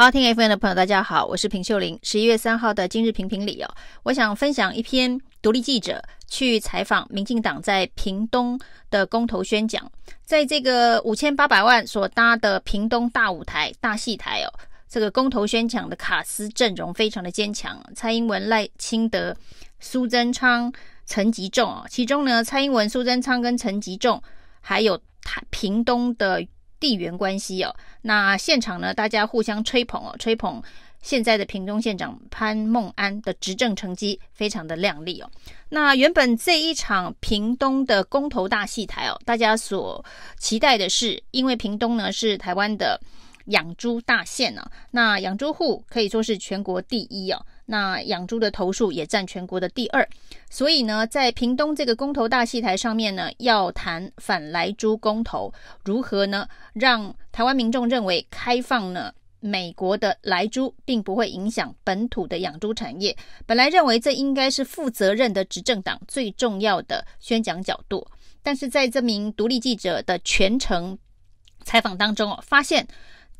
好，听 FM 的朋友，大家好，我是平秀玲。十一月三号的今日评评理哦，我想分享一篇独立记者去采访民进党在屏东的公投宣讲，在这个五千八百万所搭的屏东大舞台、大戏台哦，这个公投宣讲的卡司阵容非常的坚强，蔡英文、赖清德、苏贞昌、陈吉仲哦，其中呢，蔡英文、苏贞昌跟陈吉仲还有台屏东的。地缘关系哦，那现场呢，大家互相吹捧哦，吹捧现在的屏东县长潘孟安的执政成绩非常的亮丽哦。那原本这一场屏东的公投大戏台哦，大家所期待的是，因为屏东呢是台湾的养猪大县呢，那养猪户可以说是全国第一哦。那养猪的头数也占全国的第二，所以呢，在屏东这个公投大戏台上面呢，要谈反莱猪公投如何呢，让台湾民众认为开放呢美国的莱猪并不会影响本土的养猪产业。本来认为这应该是负责任的执政党最重要的宣讲角度，但是在这名独立记者的全程采访当中哦，发现。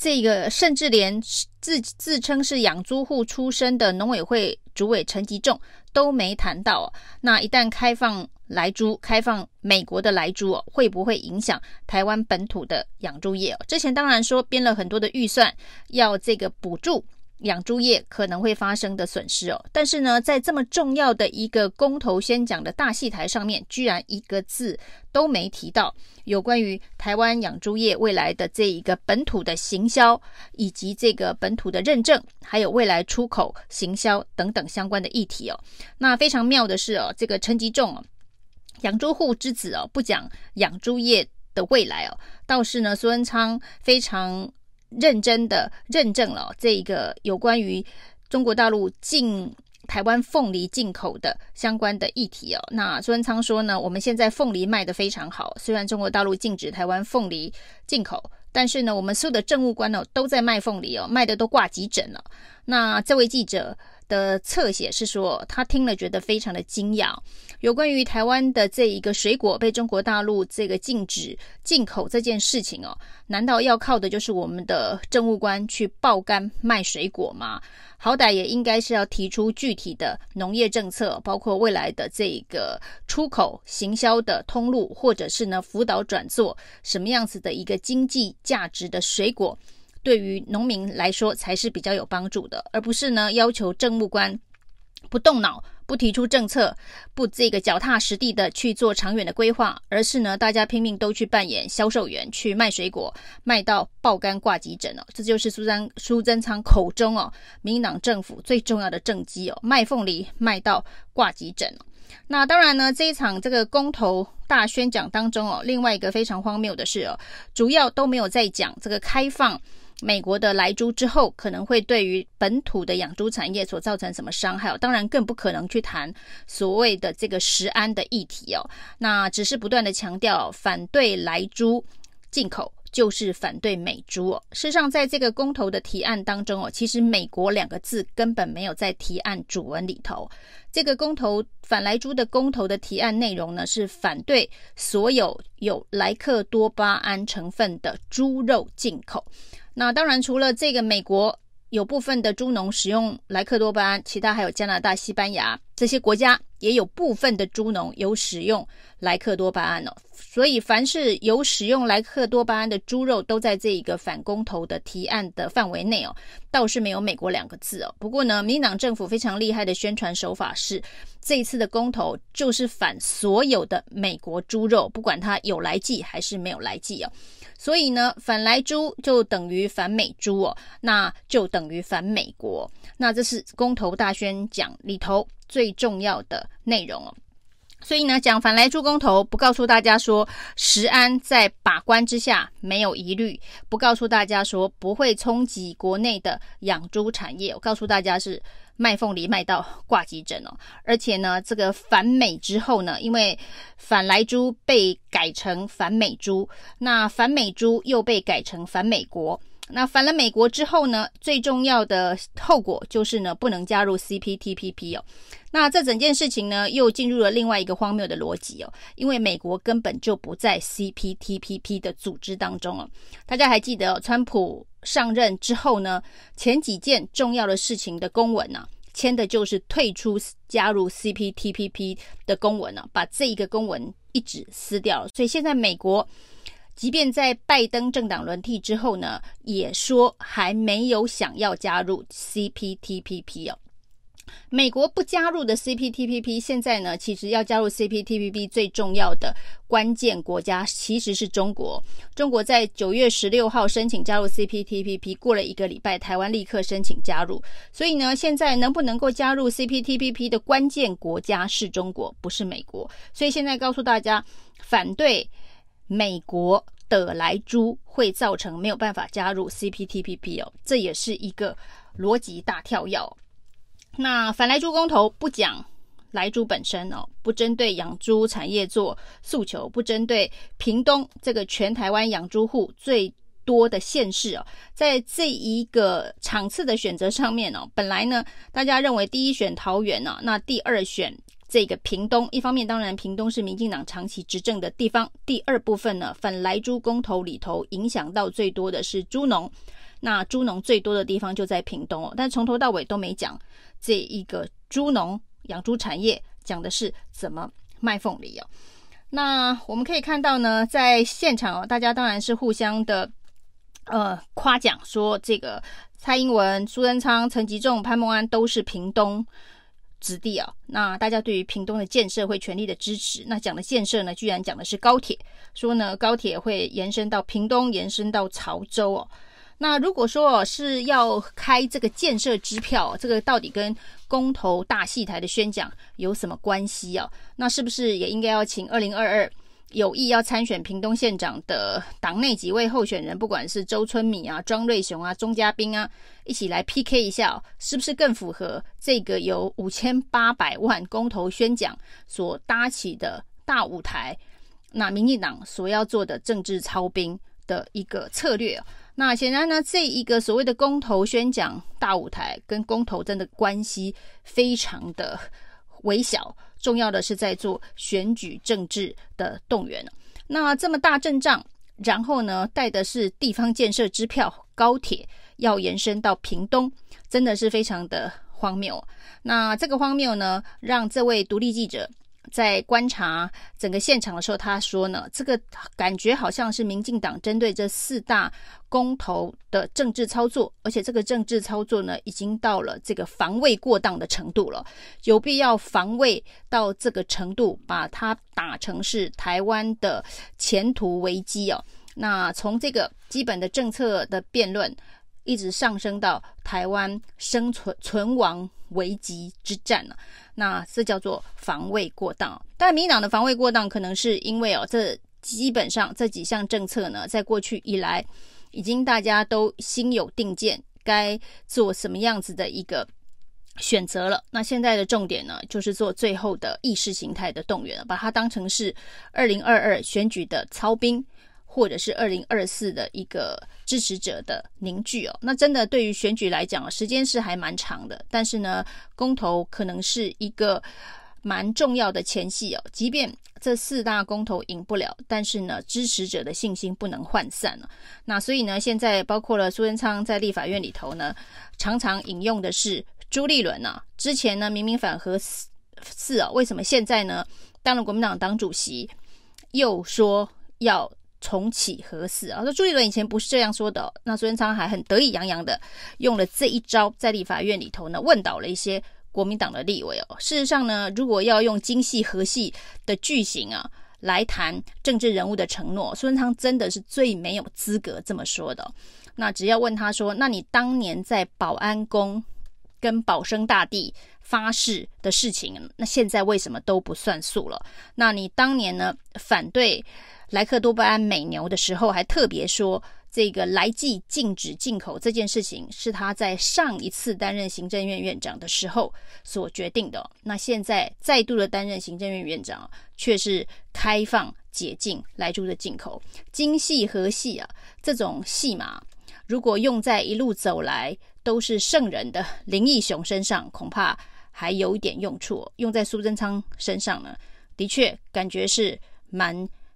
这个甚至连自自称是养猪户出身的农委会主委陈吉仲都没谈到哦。那一旦开放来猪，开放美国的来猪哦，会不会影响台湾本土的养猪业哦？之前当然说编了很多的预算，要这个补助。养猪业可能会发生的损失哦，但是呢，在这么重要的一个公投宣讲的大戏台上面，居然一个字都没提到有关于台湾养猪业未来的这一个本土的行销，以及这个本土的认证，还有未来出口行销等等相关的议题哦。那非常妙的是哦，这个陈吉仲哦，养猪户之子哦，不讲养猪业的未来哦，倒是呢，苏贞昌非常。认真的认证了这个有关于中国大陆进台湾凤梨进口的相关的议题哦。那朱文昌说呢，我们现在凤梨卖得非常好，虽然中国大陆禁止台湾凤梨进口，但是呢，我们所有的政务官呢都在卖凤梨哦，卖的都挂急诊了。那这位记者。的侧写是说，他听了觉得非常的惊讶。有关于台湾的这一个水果被中国大陆这个禁止进口这件事情哦，难道要靠的就是我们的政务官去爆肝卖水果吗？好歹也应该是要提出具体的农业政策，包括未来的这一个出口行销的通路，或者是呢辅导转做什么样子的一个经济价值的水果。对于农民来说才是比较有帮助的，而不是呢要求政务官不动脑、不提出政策、不这个脚踏实地的去做长远的规划，而是呢大家拼命都去扮演销售员，去卖水果，卖到爆肝挂急诊哦。这就是苏贞苏贞昌口中哦，民党政府最重要的政绩哦，卖凤梨卖到挂急诊。那当然呢，这一场这个公投大宣讲当中哦，另外一个非常荒谬的是哦，主要都没有在讲这个开放。美国的来猪之后，可能会对于本土的养猪产业所造成什么伤害？当然更不可能去谈所谓的这个食安的议题哦。那只是不断的强调反对来猪进口就是反对美猪。事实上，在这个公投的提案当中哦，其实“美国”两个字根本没有在提案主文里头。这个公投反来猪的公投的提案内容呢，是反对所有有莱克多巴胺成分的猪肉进口。那当然，除了这个美国有部分的猪农使用莱克多巴胺，其他还有加拿大、西班牙这些国家也有部分的猪农有使用莱克多巴胺哦。所以，凡是有使用莱克多巴胺的猪肉，都在这一个反公投的提案的范围内哦。倒是没有美国两个字哦。不过呢，民进党政府非常厉害的宣传手法是，这一次的公投就是反所有的美国猪肉，不管它有来剂还是没有来剂哦。所以呢，反来猪就等于反美猪哦，那就等于反美国。那这是公投大宣讲里头最重要的内容哦。所以呢，讲反莱猪公投，不告诉大家说石安在把关之下没有疑虑，不告诉大家说不会冲击国内的养猪产业，我告诉大家是。卖凤梨卖到挂急诊哦，而且呢，这个反美之后呢，因为反莱猪被改成反美猪，那反美猪又被改成反美国，那反了美国之后呢，最重要的后果就是呢，不能加入 CPTPP 哦。那这整件事情呢，又进入了另外一个荒谬的逻辑哦，因为美国根本就不在 CPTPP 的组织当中哦。大家还记得，川普上任之后呢，前几件重要的事情的公文呢、签的就是退出加入 CPTPP 的公文呢、把这一个公文一纸撕掉了。所以现在美国，即便在拜登政党轮替之后呢，也说还没有想要加入 CPTPP 哦。美国不加入的 CPTPP，现在呢，其实要加入 CPTPP 最重要的关键国家其实是中国。中国在九月十六号申请加入 CPTPP，过了一个礼拜，台湾立刻申请加入。所以呢，现在能不能够加入 CPTPP 的关键国家是中国，不是美国。所以现在告诉大家，反对美国的来猪会造成没有办法加入 CPTPP 哦，这也是一个逻辑大跳跃。那反来猪公投不讲来猪本身哦，不针对养猪产业做诉求，不针对屏东这个全台湾养猪户最多的县市哦，在这一个场次的选择上面哦，本来呢，大家认为第一选桃园呢，那第二选这个屏东，一方面当然屏东是民进党长期执政的地方，第二部分呢，反莱猪公投里头影响到最多的是猪农。那猪农最多的地方就在屏东哦，但从头到尾都没讲这一个猪农养猪产业，讲的是怎么卖凤梨哦。那我们可以看到呢，在现场哦，大家当然是互相的呃夸奖，说这个蔡英文、苏贞昌、陈吉仲、潘孟安都是屏东子弟啊。那大家对于屏东的建设会全力的支持。那讲的建设呢，居然讲的是高铁，说呢高铁会延伸到屏东，延伸到潮州哦。那如果说是要开这个建设支票，这个到底跟公投大戏台的宣讲有什么关系啊？那是不是也应该要请二零二二有意要参选屏东县长的党内几位候选人，不管是周春米啊、庄瑞雄啊、钟嘉宾啊，一起来 PK 一下，是不是更符合这个由五千八百万公投宣讲所搭起的大舞台？那民进党所要做的政治操兵的一个策略。那显然呢，这一个所谓的公投宣讲大舞台跟公投真的关系非常的微小，重要的是在做选举政治的动员。那这么大阵仗，然后呢，带的是地方建设支票，高铁要延伸到屏东，真的是非常的荒谬。那这个荒谬呢，让这位独立记者。在观察整个现场的时候，他说呢，这个感觉好像是民进党针对这四大公投的政治操作，而且这个政治操作呢，已经到了这个防卫过当的程度了，有必要防卫到这个程度，把它打成是台湾的前途危机哦。那从这个基本的政策的辩论，一直上升到台湾生存存亡危机之战呢、那这叫做防卫过当。但民进党的防卫过当，可能是因为哦，这基本上这几项政策呢，在过去以来，已经大家都心有定见，该做什么样子的一个选择了。那现在的重点呢，就是做最后的意识形态的动员，把它当成是二零二二选举的操兵。或者是二零二四的一个支持者的凝聚哦，那真的对于选举来讲，时间是还蛮长的。但是呢，公投可能是一个蛮重要的前戏哦。即便这四大公投赢不了，但是呢，支持者的信心不能涣散了。那所以呢，现在包括了苏贞昌在立法院里头呢，常常引用的是朱立伦啊。之前呢，明明反核四啊，为什么现在呢，当了国民党党主席，又说要？重启核四啊！说朱立伦以前不是这样说的，那苏贞昌还很得意洋洋的用了这一招，在立法院里头呢，问倒了一些国民党的立委哦。事实上呢，如果要用精细核细的句型啊来谈政治人物的承诺，苏贞昌真的是最没有资格这么说的。那只要问他说，那你当年在保安宫跟保生大帝发誓的事情，那现在为什么都不算数了？那你当年呢反对？莱克多巴胺美牛的时候，还特别说这个莱剂禁止进口这件事情是他在上一次担任行政院院长的时候所决定的。那现在再度的担任行政院院长，却是开放解禁来猪的进口，精细和细啊，这种戏码如果用在一路走来都是圣人的林义雄身上，恐怕还有一点用处。用在苏贞昌身上呢，的确感觉是蛮。